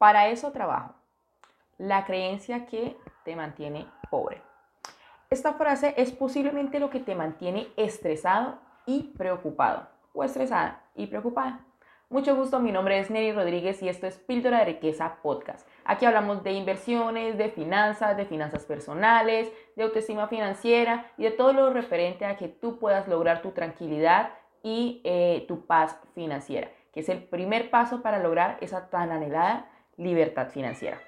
Para eso trabajo. La creencia que te mantiene pobre. Esta frase es posiblemente lo que te mantiene estresado y preocupado. O estresada y preocupada. Mucho gusto, mi nombre es Neri Rodríguez y esto es Píldora de Riqueza Podcast. Aquí hablamos de inversiones, de finanzas, de finanzas personales, de autoestima financiera y de todo lo referente a que tú puedas lograr tu tranquilidad y eh, tu paz financiera, que es el primer paso para lograr esa tan anhelada libertad financiera.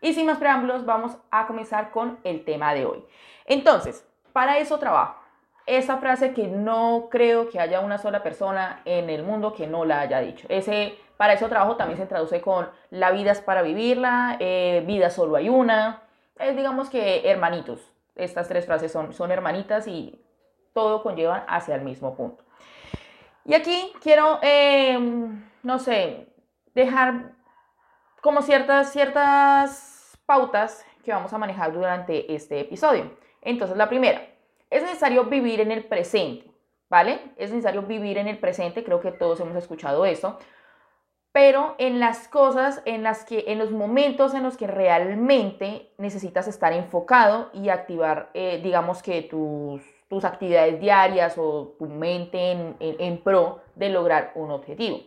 Y sin más preámbulos, vamos a comenzar con el tema de hoy. Entonces, para eso trabajo esa frase que no creo que haya una sola persona en el mundo que no la haya dicho. Ese, para eso trabajo también se traduce con la vida es para vivirla, eh, vida solo hay una. Es digamos que hermanitos. Estas tres frases son, son hermanitas y todo conllevan hacia el mismo punto. Y aquí quiero, em, no sé, dejar como ciertas, ciertas pautas que vamos a manejar durante este episodio. Entonces, la primera, es necesario vivir en el presente, ¿vale? Es necesario vivir en el presente, creo que todos hemos escuchado eso, pero en las cosas, en las que, en los momentos en los que realmente necesitas estar enfocado y activar, eh, digamos que tus, tus, actividades diarias o tu mente en, en pro de lograr un objetivo.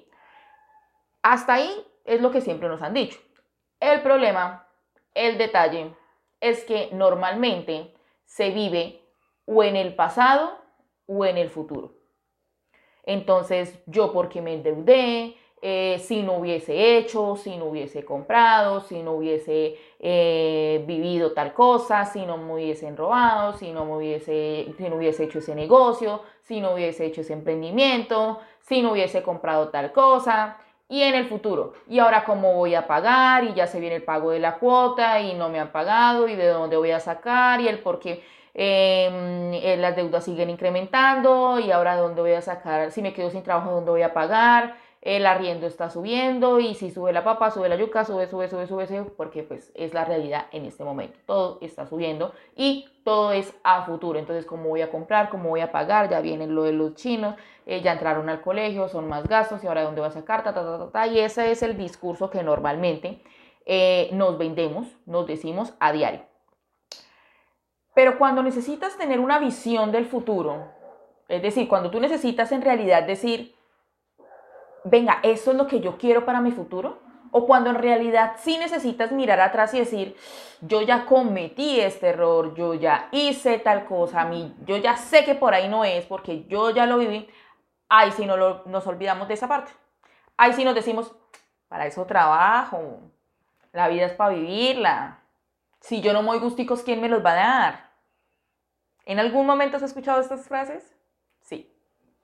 Hasta ahí es lo que siempre nos han dicho. El problema, el detalle, es que normalmente se vive o en el pasado o en el futuro. Entonces, yo porque me endeudé, eh, si no hubiese hecho, si no hubiese comprado, si no hubiese eh, vivido tal cosa, si no me hubiesen robado, si no, me hubiese, si no hubiese hecho ese negocio, si no hubiese hecho ese emprendimiento, si no hubiese comprado tal cosa. Y en el futuro, y ahora cómo voy a pagar, y ya se viene el pago de la cuota, y no me han pagado, y de dónde voy a sacar, y el por qué Em, eh, las deudas siguen incrementando y ahora dónde voy a sacar, si me quedo sin trabajo, dónde voy a pagar, el arriendo está subiendo y si sube la papa, sube la yuca, sube, sube, sube, sube, sube, porque pues es la realidad en este momento. Todo está subiendo y todo es a futuro. Entonces, ¿cómo voy a comprar? ¿Cómo voy a pagar? Ya vienen lo de los chinos, eh, ya entraron al colegio, son más gastos y ahora dónde voy a sacar, ta, ta, ta, ta, y ese es el discurso que normalmente eh, nos vendemos, nos decimos a diario. Pero cuando necesitas tener una visión del futuro, es decir, cuando tú necesitas en realidad decir, venga, eso es lo que yo quiero para mi futuro, o cuando en realidad sí necesitas mirar atrás y decir, yo ya cometí este error, yo ya hice tal cosa, mí, yo ya sé que por ahí no es porque yo ya lo viví, ahí sí no nos olvidamos de esa parte. Ahí sí nos decimos, para eso trabajo, la vida es para vivirla. Si yo no me doy gusticos, ¿quién me los va a dar? ¿En algún momento has escuchado estas frases? Sí,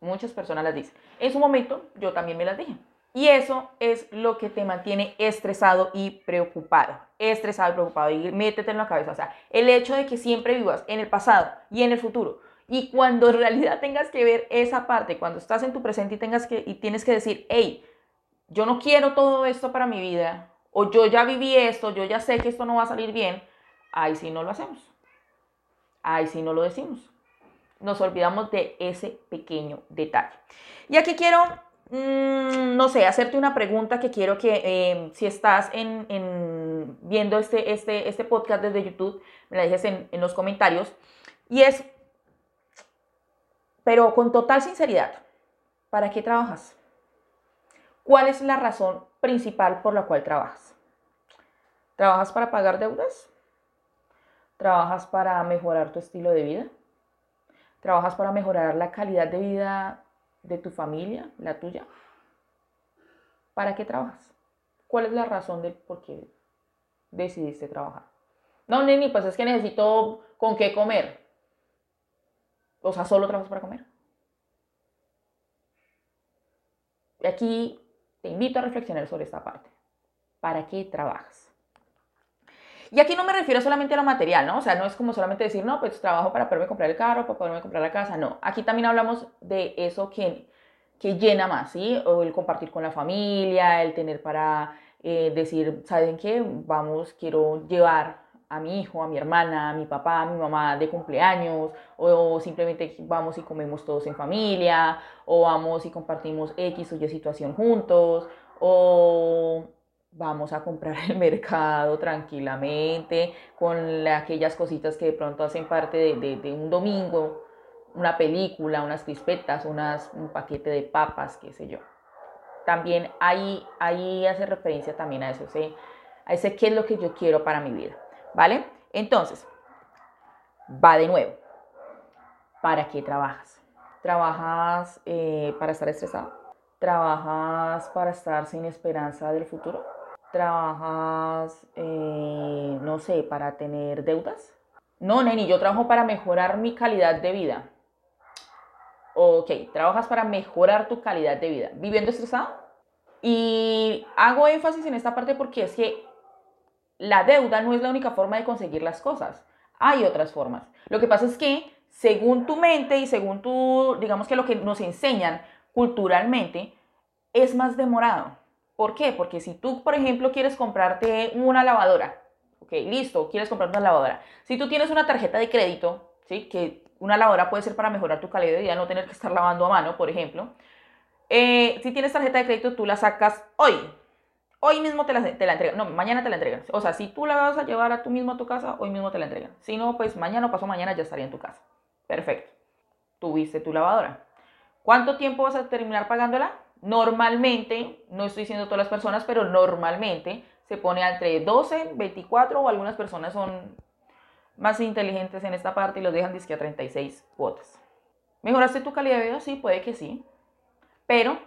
muchas personas las dicen. En su momento yo también me las dije. Y eso es lo que te mantiene estresado y preocupado. Estresado y preocupado. Y métete en la cabeza. O sea, el hecho de que siempre vivas en el pasado y en el futuro. Y cuando en realidad tengas que ver esa parte, cuando estás en tu presente y, tengas que, y tienes que decir, hey, yo no quiero todo esto para mi vida. O yo ya viví esto, yo ya sé que esto no va a salir bien. Ahí sí no lo hacemos. Ay, si no lo decimos. Nos olvidamos de ese pequeño detalle. Y aquí quiero, mm, no sé, hacerte una pregunta que quiero que em, si estás en, viendo este, este, este podcast desde YouTube, me la dejes en, en los comentarios. Y es, pero con total sinceridad, ¿para qué trabajas? ¿Cuál es la razón principal por la cual trabajas? ¿Trabajas para pagar deudas? ¿Trabajas para mejorar tu estilo de vida? ¿Trabajas para mejorar la calidad de vida de tu familia, la tuya? ¿Para qué trabajas? ¿Cuál es la razón del por qué decidiste trabajar? No, Nini, pues es que necesito con qué comer. O sea, solo trabajas para comer. Y aquí te invito a reflexionar sobre esta parte. ¿Para qué trabajas? Y aquí no me refiero solamente a lo material, ¿no? O sea, no es como solamente decir, no, pues trabajo para poderme comprar el carro, para poderme comprar la casa, no. Aquí también hablamos de eso que, que llena más, ¿sí? O el compartir con la familia, el tener para eh, decir, ¿saben qué? Vamos, quiero llevar a mi hijo, a mi hermana, a mi papá, a mi mamá de cumpleaños, o simplemente vamos y comemos todos en familia, o vamos y compartimos X o Y situación juntos, o vamos a comprar el mercado tranquilamente, con aquellas cositas que de pronto hacen parte de, un domingo, una película, unas crispetas, unas, un paquete de papas, qué sé yo. También ahí, ahí hace referencia también a eso, a ese qué es lo que yo quiero para mi vida, ¿vale? Entonces, va de nuevo. ¿Para qué trabajas? ¿Trabajas eh, para estar estresado? ¿Trabajas para estar sin esperanza del futuro? ¿Trabajas, eh, no sé, para tener deudas? No, Neni, yo trabajo para mejorar mi calidad de vida. Ok, trabajas para mejorar tu calidad de vida. ¿Viviendo estresado? Y hago énfasis en esta parte porque es que la deuda no es la única forma de conseguir las cosas. Hay otras formas. Lo que pasa es que según tu mente y según tu, digamos que lo que nos enseñan culturalmente, es más demorado. ¿Por qué? Porque si tú, por ejemplo, quieres comprarte una lavadora, ok, listo, quieres comprar una lavadora. Si tú tienes una tarjeta de crédito, ¿sí? Que una lavadora puede ser para mejorar tu calidad de vida, no tener que estar lavando a mano, por ejemplo. Eh, si tienes tarjeta de crédito, tú la sacas hoy. Hoy mismo te la, te la entregan. No, mañana te la entregan. O sea, si tú la vas a llevar a tú mismo a tu casa, hoy mismo te la entregan. Si no, pues mañana o pasó mañana ya estaría en tu casa. Perfecto. Tuviste tu lavadora. ¿Cuánto tiempo vas a terminar pagándola? Normalmente, no estoy diciendo todas las personas, pero normalmente se pone entre 12, 24 o algunas personas son más inteligentes en esta parte y los dejan disque a 36 cuotas. ¿Mejoraste tu calidad de vida? Sí, puede que sí. Pero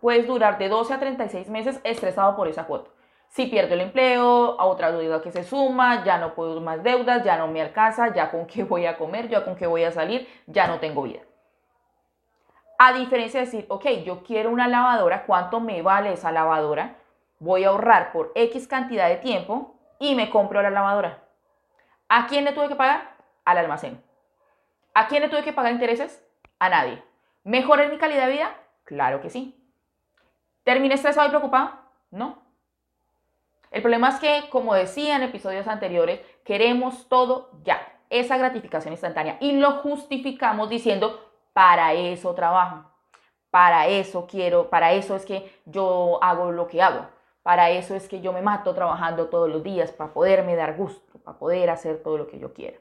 puedes durar de 12 a 36 meses estresado por esa cuota. Si pierdo el empleo, a otra deuda que se suma, ya no puedo más deudas, ya no me alcanza, ya con qué voy a comer, ya con qué voy a salir, ya no tengo vida. A diferencia de decir, ok, yo quiero una lavadora, ¿cuánto me vale esa lavadora? Voy a ahorrar por X cantidad de tiempo y me compro la lavadora. ¿A quién le tuve que pagar? Al almacén. ¿A quién le tuve que pagar intereses? A nadie. ¿Mejoré mi calidad de vida? Claro que sí. ¿Terminé estresado y preocupado? No. El problema es que, como decía en episodios anteriores, queremos todo ya, esa gratificación instantánea, y lo justificamos diciendo, para eso trabajo, para eso quiero, para eso es que yo hago lo que hago, para eso es que yo me mato trabajando todos los días, para poderme dar gusto, para poder hacer todo lo que yo quiero.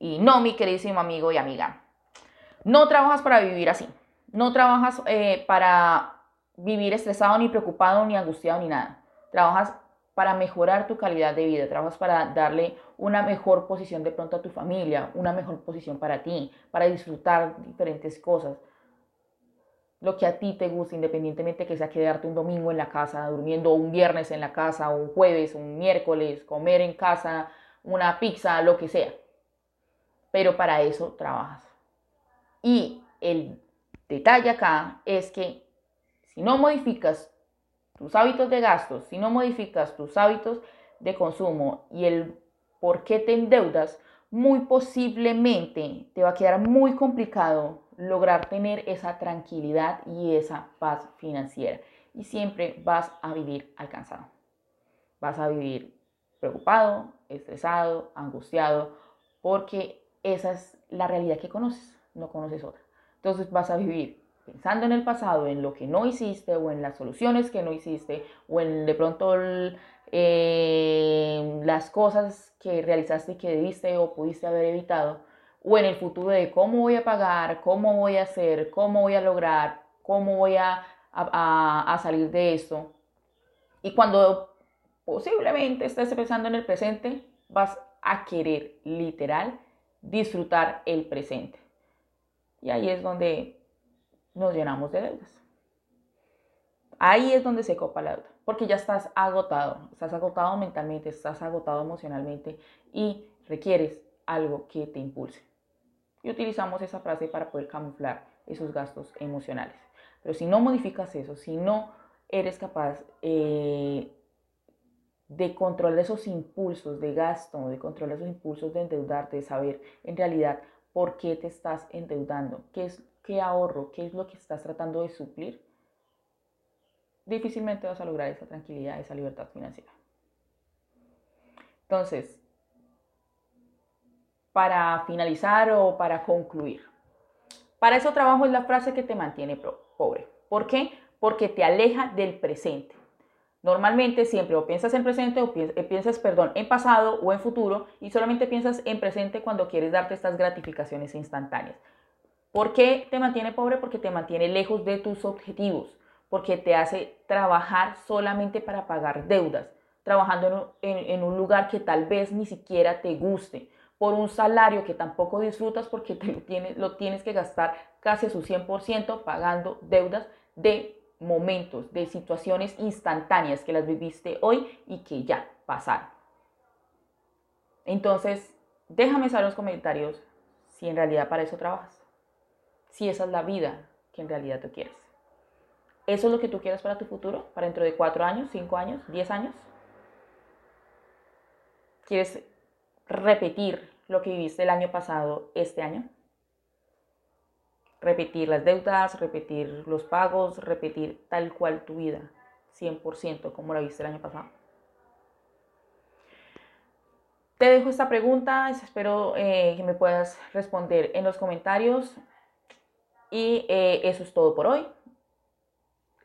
Y no, mi queridísimo amigo y amiga, no trabajas para vivir así, no trabajas eh, para vivir estresado, ni preocupado, ni angustiado, ni nada. Trabajas para mejorar tu calidad de vida, trabajas para darle una mejor posición de pronto a tu familia, una mejor posición para ti, para disfrutar diferentes cosas. Lo que a ti te gusta, independientemente que sea quedarte un domingo en la casa, durmiendo un viernes en la casa, un jueves, un miércoles, comer en casa, una pizza, lo que sea. Pero para eso trabajas. Y el detalle acá es que si no modificas tus hábitos de gastos, si no modificas tus hábitos de consumo y el por qué te endeudas, muy posiblemente te va a quedar muy complicado lograr tener esa tranquilidad y esa paz financiera. Y siempre vas a vivir alcanzado. Vas a vivir preocupado, estresado, angustiado, porque esa es la realidad que conoces, no conoces otra. Entonces vas a vivir pensando en el pasado, en lo que no hiciste o en las soluciones que no hiciste o en de pronto eh, las cosas que realizaste que debiste o pudiste haber evitado o en el futuro de cómo voy a pagar, cómo voy a hacer, cómo voy a lograr, cómo voy a, a salir de esto. Y cuando posiblemente estés pensando en el presente, vas a querer literal disfrutar el presente. Y ahí es donde nos llenamos de deudas. Ahí es donde se copa la deuda, porque ya estás agotado, estás agotado mentalmente, estás agotado emocionalmente y requieres algo que te impulse. Y utilizamos esa frase para poder camuflar esos gastos emocionales. Pero si no modificas eso, si no eres capaz eh, de controlar esos impulsos de gasto, de controlar esos impulsos de endeudarte, de saber en realidad por qué te estás endeudando, qué es qué ahorro, qué es lo que estás tratando de suplir, difícilmente vas a lograr esa tranquilidad, esa libertad financiera. Entonces, para finalizar o para concluir, para eso trabajo es la frase que te mantiene pobre. ¿Por qué? Porque te aleja del presente. Normalmente siempre o piensas en presente o eh, piensas, perdón, en pasado o en futuro y solamente piensas en presente cuando quieres darte estas gratificaciones instantáneas. ¿Por qué te mantiene pobre? Porque te mantiene lejos de tus objetivos, porque te hace trabajar solamente para pagar deudas, trabajando en, un lugar que tal vez ni siquiera te guste, por un salario que tampoco disfrutas porque te lo, tienes, lo tienes que gastar casi a su 100% pagando deudas de momentos, de situaciones instantáneas que las viviste hoy y que ya pasaron. Entonces, déjame saber en los comentarios si en realidad para eso trabajas, si esa es la vida que en realidad tú quieres. ¿Eso es lo que tú quieres para tu futuro? ¿Para dentro de cuatro años, cinco años, diez años? ¿Quieres repetir lo que viviste el año pasado este año? Repetir las deudas, repetir los pagos, repetir tal cual tu vida, 100% como la viste el año pasado. Te dejo esta pregunta, espero eh, que me puedas responder en los comentarios. Y eh, eso es todo por hoy.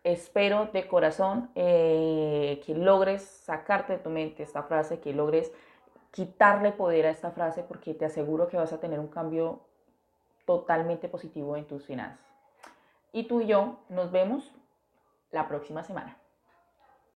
Espero de corazón eh, que logres sacarte de tu mente esta frase, que logres quitarle poder a esta frase porque te aseguro que vas a tener un cambio totalmente positivo en tus finanzas. Y tú y yo nos vemos la próxima semana.